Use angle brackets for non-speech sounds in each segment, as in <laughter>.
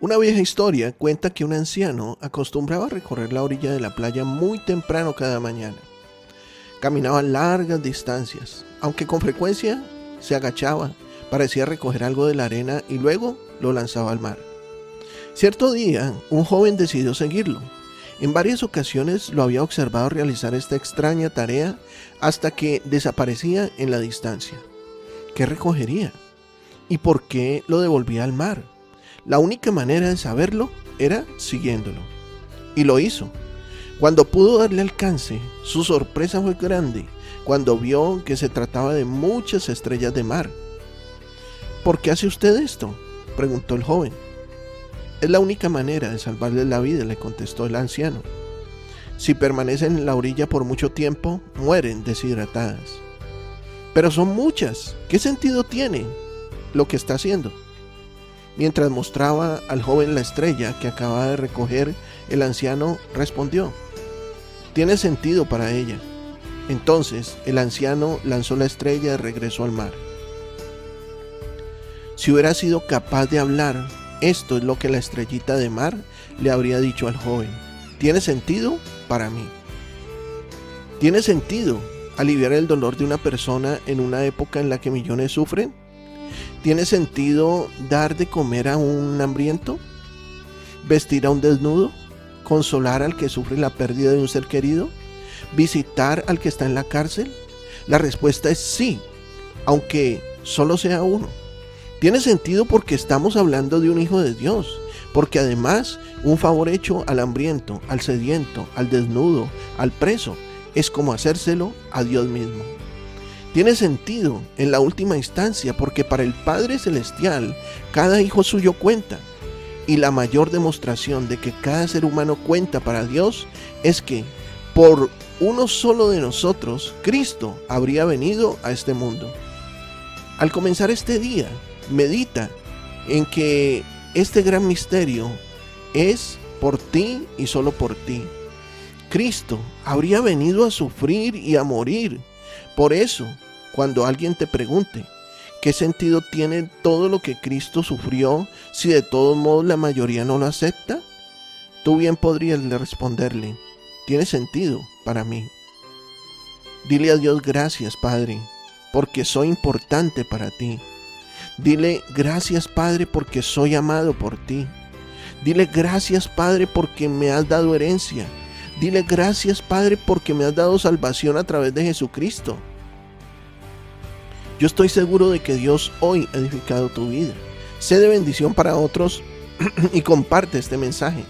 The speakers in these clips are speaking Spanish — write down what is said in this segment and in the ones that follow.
Una vieja historia cuenta que un anciano acostumbraba recorrer la orilla de la playa muy temprano cada mañana. Caminaba largas distancias, aunque con frecuencia se agachaba, parecía recoger algo de la arena y luego lo lanzaba al mar. Cierto día, un joven decidió seguirlo. En varias ocasiones lo había observado realizar esta extraña tarea hasta que desaparecía en la distancia. ¿Qué recogería? ¿Y por qué lo devolvía al mar? La única manera de saberlo era siguiéndolo. Y lo hizo. Cuando pudo darle alcance, su sorpresa fue grande cuando vio que se trataba de muchas estrellas de mar. ¿Por qué hace usted esto? preguntó el joven. Es la única manera de salvarle la vida, le contestó el anciano. Si permanecen en la orilla por mucho tiempo, mueren deshidratadas. Pero son muchas. ¿Qué sentido tiene lo que está haciendo? Mientras mostraba al joven la estrella que acababa de recoger, el anciano respondió, tiene sentido para ella. Entonces el anciano lanzó la estrella y regresó al mar. Si hubiera sido capaz de hablar, esto es lo que la estrellita de mar le habría dicho al joven. Tiene sentido para mí. ¿Tiene sentido aliviar el dolor de una persona en una época en la que millones sufren? ¿Tiene sentido dar de comer a un hambriento? ¿Vestir a un desnudo? ¿Consolar al que sufre la pérdida de un ser querido? ¿Visitar al que está en la cárcel? La respuesta es sí, aunque solo sea uno. Tiene sentido porque estamos hablando de un hijo de Dios, porque además un favor hecho al hambriento, al sediento, al desnudo, al preso, es como hacérselo a Dios mismo. Tiene sentido en la última instancia porque para el Padre Celestial cada hijo suyo cuenta. Y la mayor demostración de que cada ser humano cuenta para Dios es que por uno solo de nosotros, Cristo habría venido a este mundo. Al comenzar este día, medita en que este gran misterio es por ti y solo por ti. Cristo habría venido a sufrir y a morir. Por eso, cuando alguien te pregunte, ¿qué sentido tiene todo lo que Cristo sufrió si de todos modos la mayoría no lo acepta? Tú bien podrías responderle, tiene sentido para mí. Dile a Dios gracias, Padre, porque soy importante para ti. Dile gracias, Padre, porque soy amado por ti. Dile gracias, Padre, porque me has dado herencia. Dile gracias, Padre, porque me has dado salvación a través de Jesucristo. Yo estoy seguro de que Dios hoy ha edificado tu vida. Sé de bendición para otros <clears throat> y comparte este mensaje.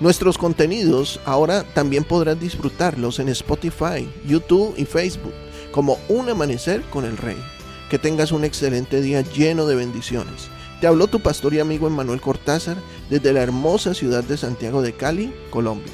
Nuestros contenidos ahora también podrás disfrutarlos en Spotify, YouTube y Facebook como Un Amanecer con el Rey. Que tengas un excelente día lleno de bendiciones. Te habló tu pastor y amigo Emmanuel Cortázar desde la hermosa ciudad de Santiago de Cali, Colombia.